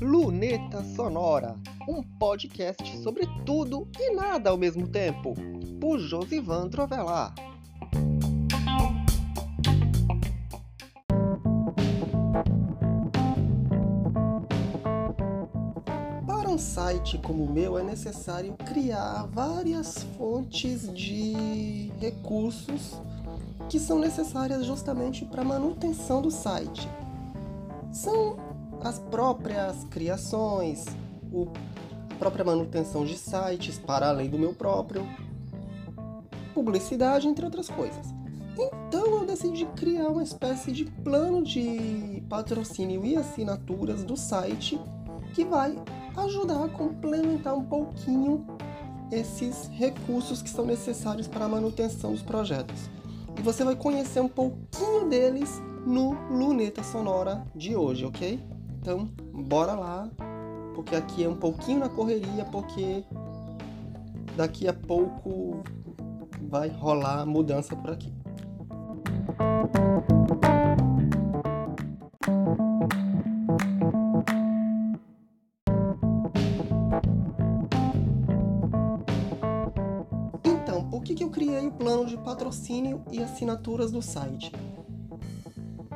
Luneta Sonora, um podcast sobre tudo e nada ao mesmo tempo, por Josivan Trovelar. Para um site como o meu é necessário criar várias fontes de recursos que são necessárias justamente para a manutenção do site. São as próprias criações, a própria manutenção de sites para além do meu próprio, publicidade, entre outras coisas. Então eu decidi criar uma espécie de plano de patrocínio e assinaturas do site que vai ajudar a complementar um pouquinho esses recursos que são necessários para a manutenção dos projetos. E você vai conhecer um pouquinho deles no Luneta Sonora de hoje, ok? Então, bora lá, porque aqui é um pouquinho na correria, porque daqui a pouco vai rolar mudança por aqui. O plano de patrocínio e assinaturas do site?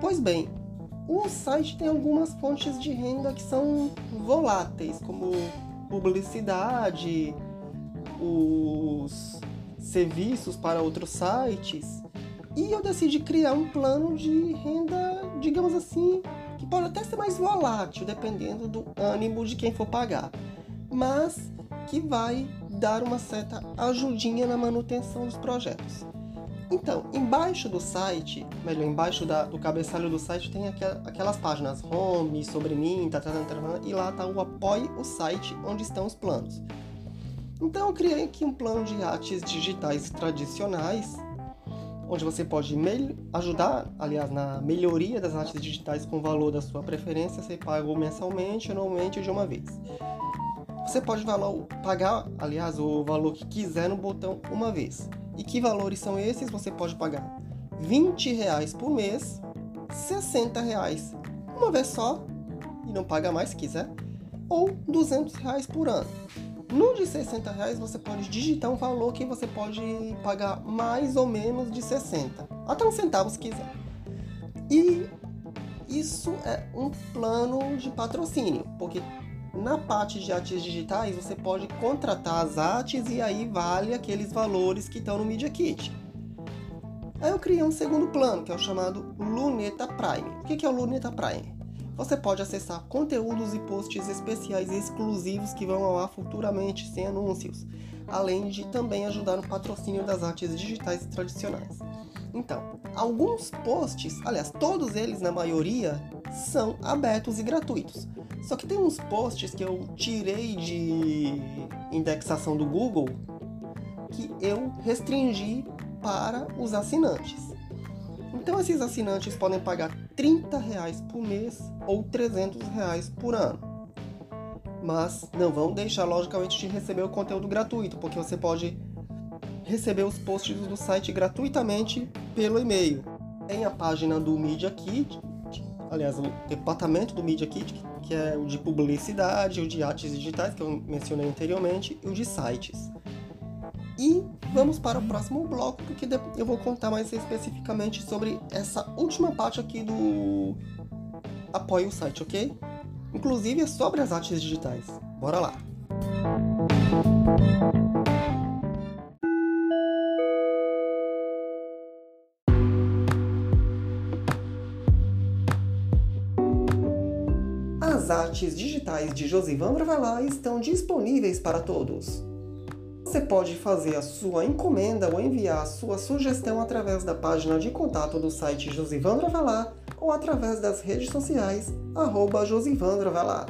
Pois bem, o site tem algumas fontes de renda que são voláteis, como publicidade, os serviços para outros sites. E eu decidi criar um plano de renda, digamos assim, que pode até ser mais volátil, dependendo do ânimo de quem for pagar, mas que vai dar uma certa ajudinha na manutenção dos projetos. Então, embaixo do site, melhor, embaixo da, do cabeçalho do site tem aquelas páginas home, sobre mim, tá, tá, tá, tá, e lá tá o apoie o site, onde estão os planos. Então eu criei aqui um plano de artes digitais tradicionais, onde você pode ajudar, aliás, na melhoria das artes digitais com o valor da sua preferência, você paga mensalmente, anualmente ou de uma vez. Você pode valor, pagar, aliás, o valor que quiser no botão uma vez. E que valores são esses? Você pode pagar 20 reais por mês, 60 reais uma vez só, e não paga mais se quiser, ou 200 reais por ano. No de 60 reais você pode digitar um valor que você pode pagar mais ou menos de 60, até um centavo se quiser. E isso é um plano de patrocínio, porque na parte de artes digitais, você pode contratar as artes e aí vale aqueles valores que estão no Media Kit. Aí eu criei um segundo plano, que é o chamado Luneta Prime. O que é o Luneta Prime? Você pode acessar conteúdos e posts especiais e exclusivos que vão ao ar futuramente, sem anúncios, além de também ajudar no patrocínio das artes digitais tradicionais. Então, alguns posts, aliás, todos eles na maioria, são abertos e gratuitos. Só que tem uns posts que eu tirei de indexação do Google que eu restringi para os assinantes. Então esses assinantes podem pagar 30 reais por mês ou 300 reais por ano. Mas não vão deixar logicamente de receber o conteúdo gratuito, porque você pode receber os posts do site gratuitamente pelo e-mail. Tem a página do Media Kit, aliás, o departamento do Media Kit, que é o de publicidade, o de artes digitais, que eu mencionei anteriormente, e o de sites. E vamos para o próximo bloco, porque eu vou contar mais especificamente sobre essa última parte aqui do Apoie o site, ok? Inclusive é sobre as artes digitais. Bora lá! As artes digitais de Josivan Bravalá estão disponíveis para todos. Você pode fazer a sua encomenda ou enviar a sua sugestão através da página de contato do site Josivan Bravalá ou através das redes sociais arroba Josivan Bravalá.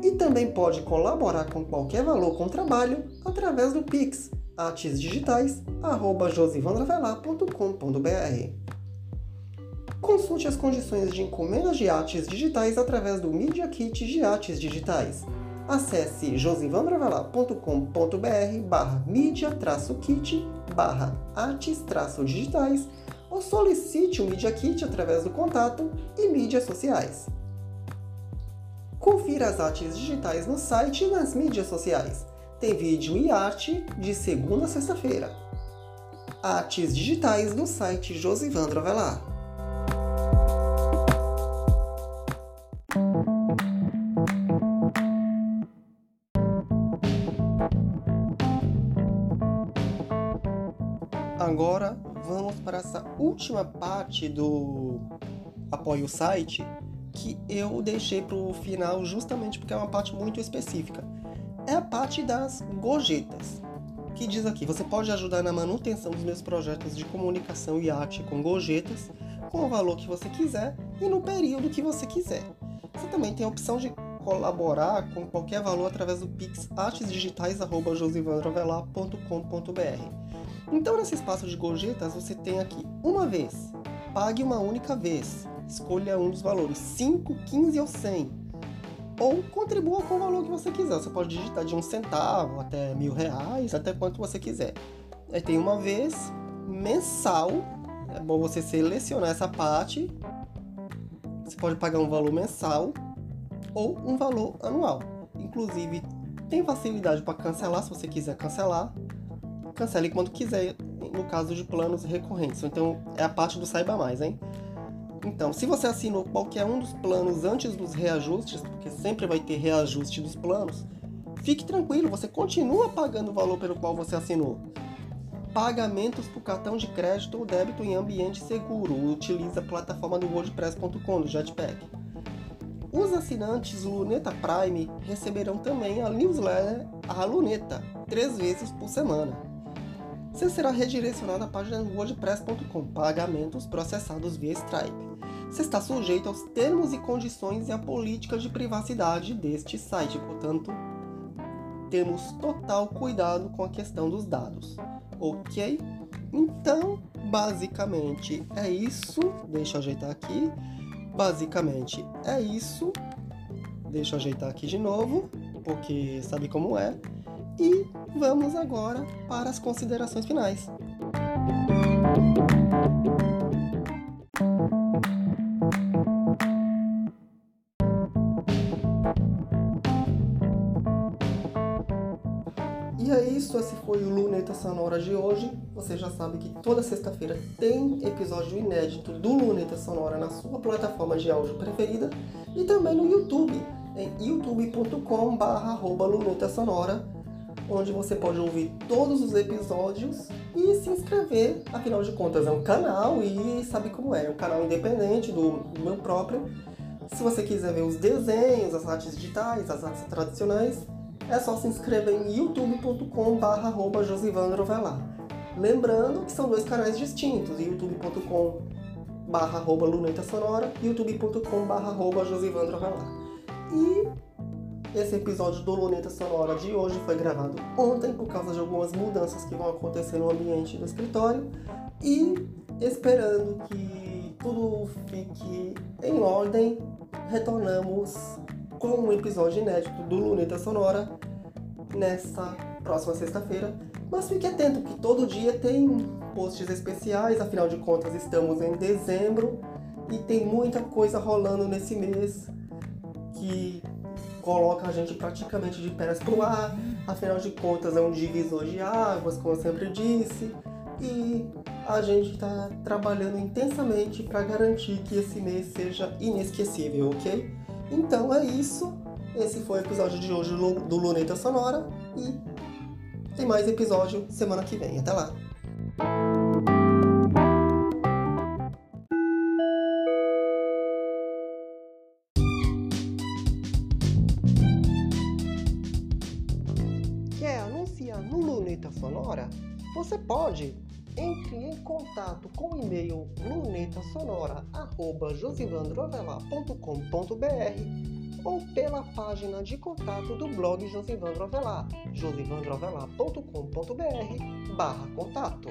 E também pode colaborar com qualquer valor com o trabalho através do Pix artesdigitais@josivandravelar.com.br. Consulte as condições de encomendas de artes digitais através do Media Kit de Artes Digitais. Acesse josivandravelar.com.br barra media-kit barra artes-digitais ou solicite o Media Kit através do contato e mídias sociais. Confira as artes digitais no site e nas mídias sociais. Tem vídeo e arte de segunda a sexta-feira. Artes digitais no site Josivandro Avelar. Agora vamos para essa última parte do apoio o site que eu deixei para o final justamente porque é uma parte muito específica. É a parte das gorjetas, que diz aqui: você pode ajudar na manutenção dos meus projetos de comunicação e arte com gorjetas, com o valor que você quiser e no período que você quiser. Você também tem a opção de colaborar com qualquer valor através do Pix artesdigitais.josivandrovelar.com.br. Então, nesse espaço de gorjetas, você tem aqui uma vez, pague uma única vez, escolha um dos valores, 5, 15 ou 100. Ou contribua com o valor que você quiser. Você pode digitar de um centavo até mil reais, até quanto você quiser. Aí tem uma vez, mensal. É bom você selecionar essa parte. Você pode pagar um valor mensal ou um valor anual. Inclusive, tem facilidade para cancelar se você quiser cancelar cancele quando quiser, no caso de planos recorrentes. Então, é a parte do Saiba Mais, hein? Então, se você assinou qualquer um dos planos antes dos reajustes, porque sempre vai ter reajuste dos planos, fique tranquilo, você continua pagando o valor pelo qual você assinou. Pagamentos por cartão de crédito ou débito em ambiente seguro. Utilize a plataforma do WordPress.com, do Jetpack. Os assinantes Luneta Prime receberão também a newsletter A Luneta, três vezes por semana você será redirecionado à página wordpress.com, pagamentos processados via Stripe. Você está sujeito aos termos e condições e à política de privacidade deste site, portanto, temos total cuidado com a questão dos dados, ok? Então, basicamente é isso. Deixa eu ajeitar aqui. Basicamente é isso. Deixa eu ajeitar aqui de novo, porque sabe como é. E vamos agora para as considerações finais. E é isso, esse foi o Luneta Sonora de hoje. Você já sabe que toda sexta-feira tem episódio inédito do Luneta Sonora na sua plataforma de áudio preferida e também no YouTube, em youtube.com/luneta sonora onde você pode ouvir todos os episódios e se inscrever. Afinal de contas, é um canal e sabe como é, é um canal independente do, do meu próprio. Se você quiser ver os desenhos, as artes digitais, as artes tradicionais, é só se inscrever em youtube.com.br josivandrovelar. Lembrando que são dois canais distintos, youtube.com barra luneta sonora e youtube.com barra josivandrovelar. E esse episódio do Luneta Sonora de hoje foi gravado ontem por causa de algumas mudanças que vão acontecer no ambiente do escritório e esperando que tudo fique em ordem, retornamos com um episódio inédito do Luneta Sonora nessa próxima sexta-feira. Mas fique atento que todo dia tem posts especiais, afinal de contas estamos em dezembro e tem muita coisa rolando nesse mês que coloca a gente praticamente de pernas pro ar, afinal de contas é um divisor de águas, como eu sempre disse, e a gente está trabalhando intensamente para garantir que esse mês seja inesquecível, ok? Então é isso. Esse foi o episódio de hoje do Luneta Sonora e tem mais episódio semana que vem. Até lá! Sonora, você pode entre em contato com o e-mail lunetasonora@josivandroavelar.com.br ou pela página de contato do blog Josivandro Avelar, josivandroavelar.com.br/contato.